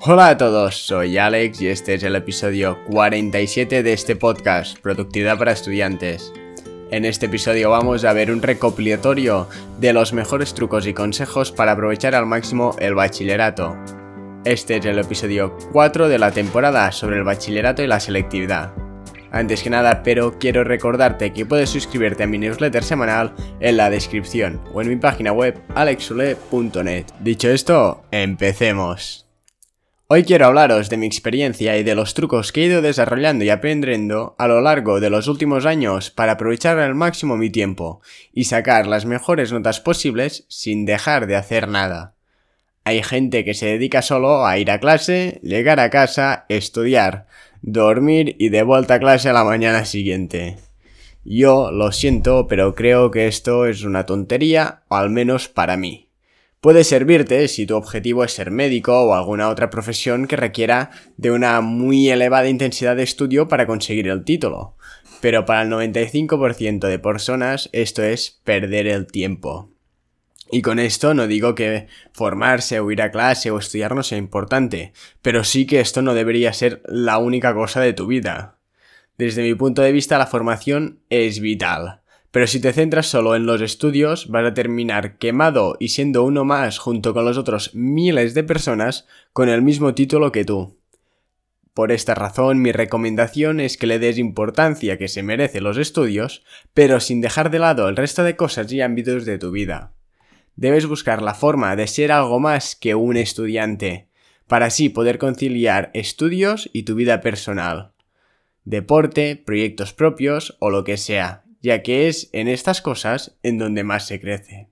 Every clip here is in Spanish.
Hola a todos, soy Alex y este es el episodio 47 de este podcast, Productividad para Estudiantes. En este episodio vamos a ver un recopilatorio de los mejores trucos y consejos para aprovechar al máximo el bachillerato. Este es el episodio 4 de la temporada sobre el bachillerato y la selectividad. Antes que nada, pero quiero recordarte que puedes suscribirte a mi newsletter semanal en la descripción o en mi página web alexule.net. Dicho esto, empecemos. Hoy quiero hablaros de mi experiencia y de los trucos que he ido desarrollando y aprendiendo a lo largo de los últimos años para aprovechar al máximo mi tiempo y sacar las mejores notas posibles sin dejar de hacer nada. Hay gente que se dedica solo a ir a clase, llegar a casa, estudiar, dormir y de vuelta a clase a la mañana siguiente. Yo lo siento, pero creo que esto es una tontería, o al menos para mí. Puede servirte si tu objetivo es ser médico o alguna otra profesión que requiera de una muy elevada intensidad de estudio para conseguir el título. Pero para el 95% de personas esto es perder el tiempo. Y con esto no digo que formarse o ir a clase o estudiar no sea importante, pero sí que esto no debería ser la única cosa de tu vida. Desde mi punto de vista la formación es vital. Pero si te centras solo en los estudios, vas a terminar quemado y siendo uno más junto con los otros miles de personas con el mismo título que tú. Por esta razón, mi recomendación es que le des importancia que se merece los estudios, pero sin dejar de lado el resto de cosas y ámbitos de tu vida. Debes buscar la forma de ser algo más que un estudiante, para así poder conciliar estudios y tu vida personal. Deporte, proyectos propios o lo que sea, ya que es en estas cosas en donde más se crece.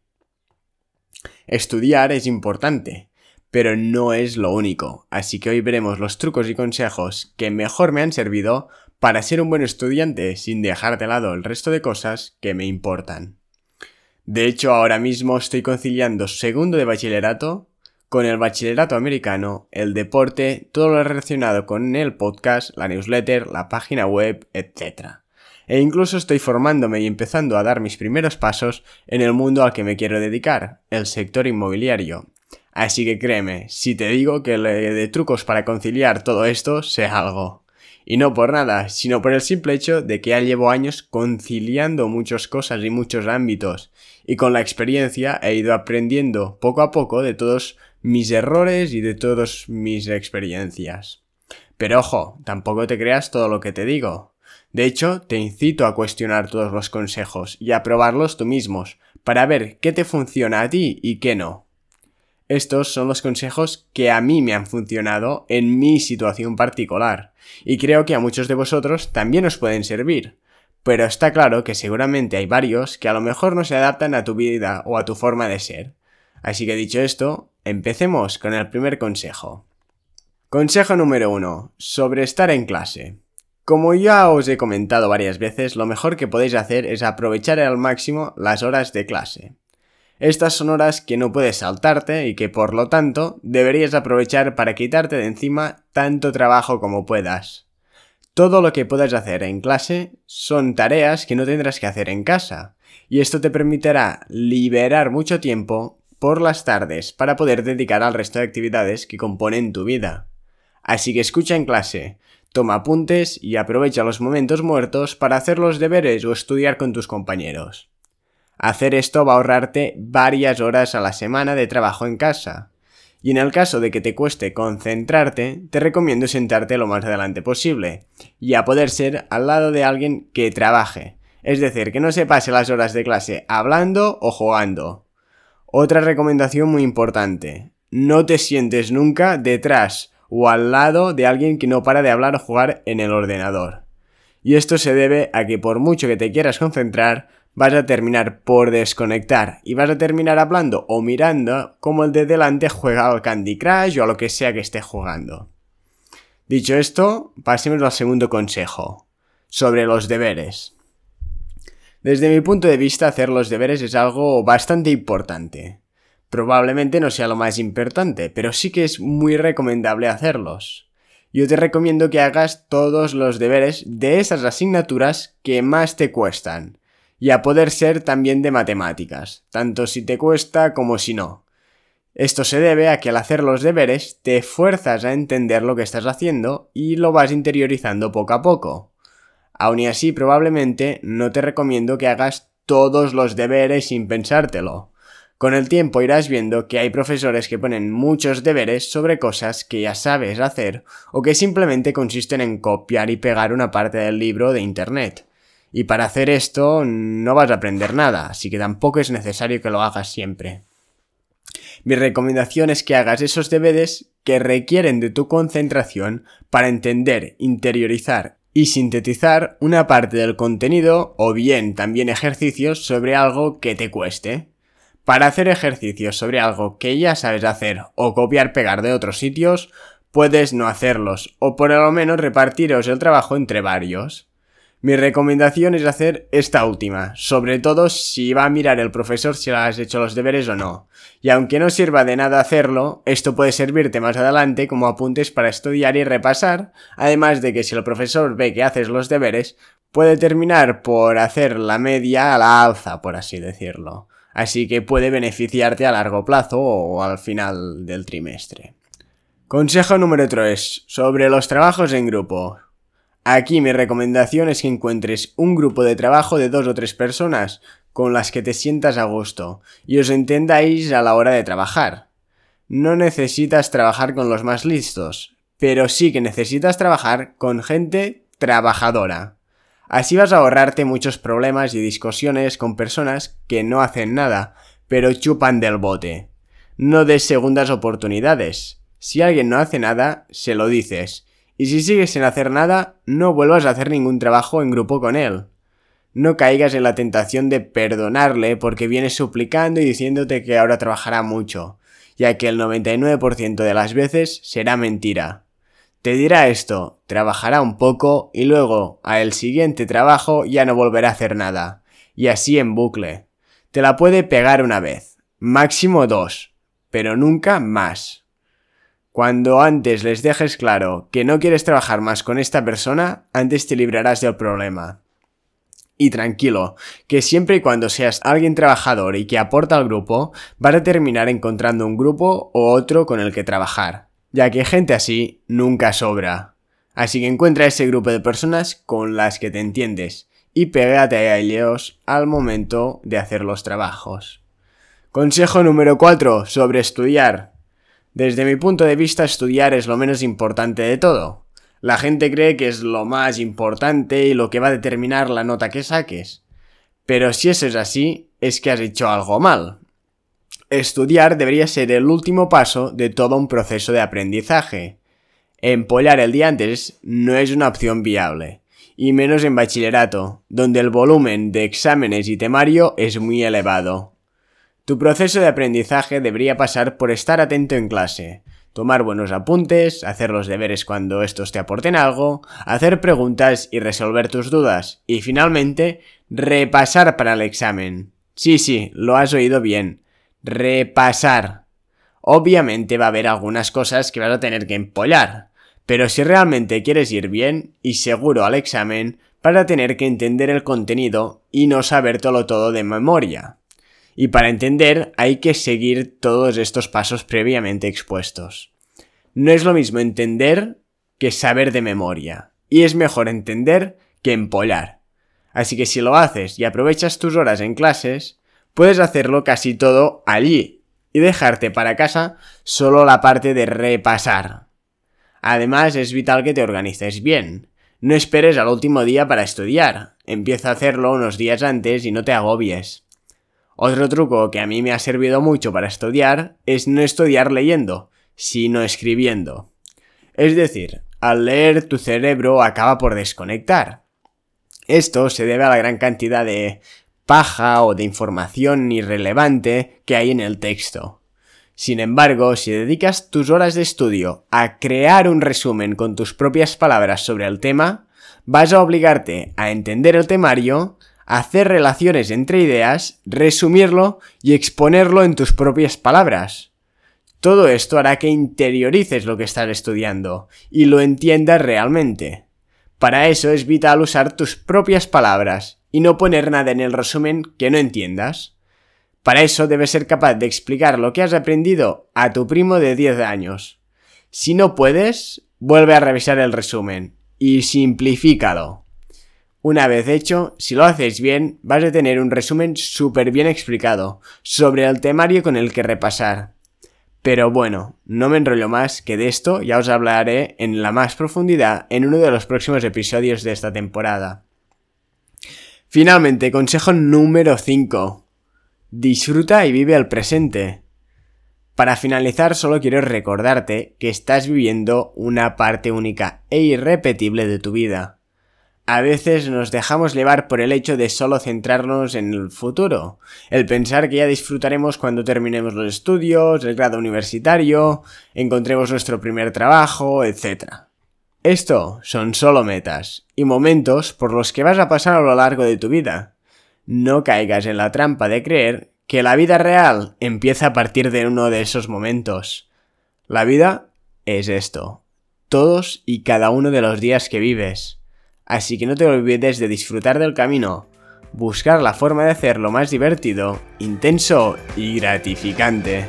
Estudiar es importante, pero no es lo único, así que hoy veremos los trucos y consejos que mejor me han servido para ser un buen estudiante sin dejar de lado el resto de cosas que me importan. De hecho, ahora mismo estoy conciliando segundo de bachillerato con el bachillerato americano, el deporte, todo lo relacionado con el podcast, la newsletter, la página web, etc e incluso estoy formándome y empezando a dar mis primeros pasos en el mundo al que me quiero dedicar, el sector inmobiliario. Así que créeme, si te digo que de trucos para conciliar todo esto, sé algo. Y no por nada, sino por el simple hecho de que ya llevo años conciliando muchas cosas y muchos ámbitos, y con la experiencia he ido aprendiendo poco a poco de todos mis errores y de todas mis experiencias. Pero ojo, tampoco te creas todo lo que te digo. De hecho, te incito a cuestionar todos los consejos y a probarlos tú mismos, para ver qué te funciona a ti y qué no. Estos son los consejos que a mí me han funcionado en mi situación particular, y creo que a muchos de vosotros también os pueden servir. Pero está claro que seguramente hay varios que a lo mejor no se adaptan a tu vida o a tu forma de ser. Así que dicho esto, empecemos con el primer consejo. Consejo número 1. Sobre estar en clase. Como ya os he comentado varias veces, lo mejor que podéis hacer es aprovechar al máximo las horas de clase. Estas son horas que no puedes saltarte y que por lo tanto deberías aprovechar para quitarte de encima tanto trabajo como puedas. Todo lo que puedas hacer en clase son tareas que no tendrás que hacer en casa, y esto te permitirá liberar mucho tiempo por las tardes para poder dedicar al resto de actividades que componen tu vida. Así que escucha en clase, Toma apuntes y aprovecha los momentos muertos para hacer los deberes o estudiar con tus compañeros. Hacer esto va a ahorrarte varias horas a la semana de trabajo en casa. Y en el caso de que te cueste concentrarte, te recomiendo sentarte lo más adelante posible, y a poder ser al lado de alguien que trabaje, es decir, que no se pase las horas de clase hablando o jugando. Otra recomendación muy importante, no te sientes nunca detrás o al lado de alguien que no para de hablar o jugar en el ordenador. Y esto se debe a que por mucho que te quieras concentrar, vas a terminar por desconectar y vas a terminar hablando o mirando como el de delante juega al Candy Crush o a lo que sea que esté jugando. Dicho esto, pasemos al segundo consejo, sobre los deberes. Desde mi punto de vista, hacer los deberes es algo bastante importante. Probablemente no sea lo más importante, pero sí que es muy recomendable hacerlos. Yo te recomiendo que hagas todos los deberes de esas asignaturas que más te cuestan, y a poder ser también de matemáticas, tanto si te cuesta como si no. Esto se debe a que al hacer los deberes te fuerzas a entender lo que estás haciendo y lo vas interiorizando poco a poco. Aun y así probablemente no te recomiendo que hagas todos los deberes sin pensártelo. Con el tiempo irás viendo que hay profesores que ponen muchos deberes sobre cosas que ya sabes hacer o que simplemente consisten en copiar y pegar una parte del libro de Internet. Y para hacer esto no vas a aprender nada, así que tampoco es necesario que lo hagas siempre. Mi recomendación es que hagas esos deberes que requieren de tu concentración para entender, interiorizar y sintetizar una parte del contenido o bien también ejercicios sobre algo que te cueste. Para hacer ejercicios sobre algo que ya sabes hacer o copiar pegar de otros sitios, puedes no hacerlos o por lo menos repartiros el trabajo entre varios. Mi recomendación es hacer esta última, sobre todo si va a mirar el profesor si has hecho los deberes o no. Y aunque no sirva de nada hacerlo, esto puede servirte más adelante como apuntes para estudiar y repasar, además de que si el profesor ve que haces los deberes, puede terminar por hacer la media a la alza, por así decirlo. Así que puede beneficiarte a largo plazo o al final del trimestre. Consejo número 3. Sobre los trabajos en grupo. Aquí mi recomendación es que encuentres un grupo de trabajo de dos o tres personas con las que te sientas a gusto y os entendáis a la hora de trabajar. No necesitas trabajar con los más listos, pero sí que necesitas trabajar con gente trabajadora. Así vas a ahorrarte muchos problemas y discusiones con personas que no hacen nada, pero chupan del bote. No des segundas oportunidades. Si alguien no hace nada, se lo dices y si sigues sin hacer nada, no vuelvas a hacer ningún trabajo en grupo con él. No caigas en la tentación de perdonarle porque viene suplicando y diciéndote que ahora trabajará mucho, ya que el 99% de las veces será mentira. Te dirá esto, trabajará un poco y luego, a el siguiente trabajo, ya no volverá a hacer nada. Y así en bucle. Te la puede pegar una vez, máximo dos, pero nunca más. Cuando antes les dejes claro que no quieres trabajar más con esta persona, antes te librarás del problema. Y tranquilo, que siempre y cuando seas alguien trabajador y que aporta al grupo, vas a terminar encontrando un grupo o otro con el que trabajar, ya que gente así nunca sobra. Así que encuentra ese grupo de personas con las que te entiendes y pégate a ellos al momento de hacer los trabajos. Consejo número 4 sobre estudiar. Desde mi punto de vista, estudiar es lo menos importante de todo. La gente cree que es lo más importante y lo que va a determinar la nota que saques. Pero si eso es así, es que has hecho algo mal. Estudiar debería ser el último paso de todo un proceso de aprendizaje. Empollar el día antes no es una opción viable, y menos en bachillerato, donde el volumen de exámenes y temario es muy elevado. Tu proceso de aprendizaje debería pasar por estar atento en clase, tomar buenos apuntes, hacer los deberes cuando estos te aporten algo, hacer preguntas y resolver tus dudas, y finalmente, repasar para el examen. Sí, sí, lo has oído bien. Repasar. Obviamente va a haber algunas cosas que vas a tener que empollar, pero si realmente quieres ir bien y seguro al examen, vas a tener que entender el contenido y no sabértelo todo de memoria. Y para entender hay que seguir todos estos pasos previamente expuestos. No es lo mismo entender que saber de memoria. Y es mejor entender que empollar. Así que si lo haces y aprovechas tus horas en clases, puedes hacerlo casi todo allí y dejarte para casa solo la parte de repasar. Además es vital que te organices bien. No esperes al último día para estudiar. Empieza a hacerlo unos días antes y no te agobies. Otro truco que a mí me ha servido mucho para estudiar es no estudiar leyendo, sino escribiendo. Es decir, al leer tu cerebro acaba por desconectar. Esto se debe a la gran cantidad de paja o de información irrelevante que hay en el texto. Sin embargo, si dedicas tus horas de estudio a crear un resumen con tus propias palabras sobre el tema, vas a obligarte a entender el temario, hacer relaciones entre ideas, resumirlo y exponerlo en tus propias palabras. Todo esto hará que interiorices lo que estás estudiando y lo entiendas realmente. Para eso es vital usar tus propias palabras y no poner nada en el resumen que no entiendas. Para eso debes ser capaz de explicar lo que has aprendido a tu primo de 10 años. Si no puedes, vuelve a revisar el resumen y simplifícalo. Una vez hecho, si lo haces bien, vas a tener un resumen súper bien explicado sobre el temario con el que repasar. Pero bueno, no me enrollo más, que de esto ya os hablaré en la más profundidad en uno de los próximos episodios de esta temporada. Finalmente, consejo número 5. Disfruta y vive el presente. Para finalizar, solo quiero recordarte que estás viviendo una parte única e irrepetible de tu vida. A veces nos dejamos llevar por el hecho de solo centrarnos en el futuro, el pensar que ya disfrutaremos cuando terminemos los estudios, el grado universitario, encontremos nuestro primer trabajo, etc. Esto son solo metas y momentos por los que vas a pasar a lo largo de tu vida. No caigas en la trampa de creer que la vida real empieza a partir de uno de esos momentos. La vida es esto, todos y cada uno de los días que vives. Así que no te olvides de disfrutar del camino, buscar la forma de hacerlo más divertido, intenso y gratificante.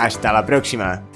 Hasta la próxima.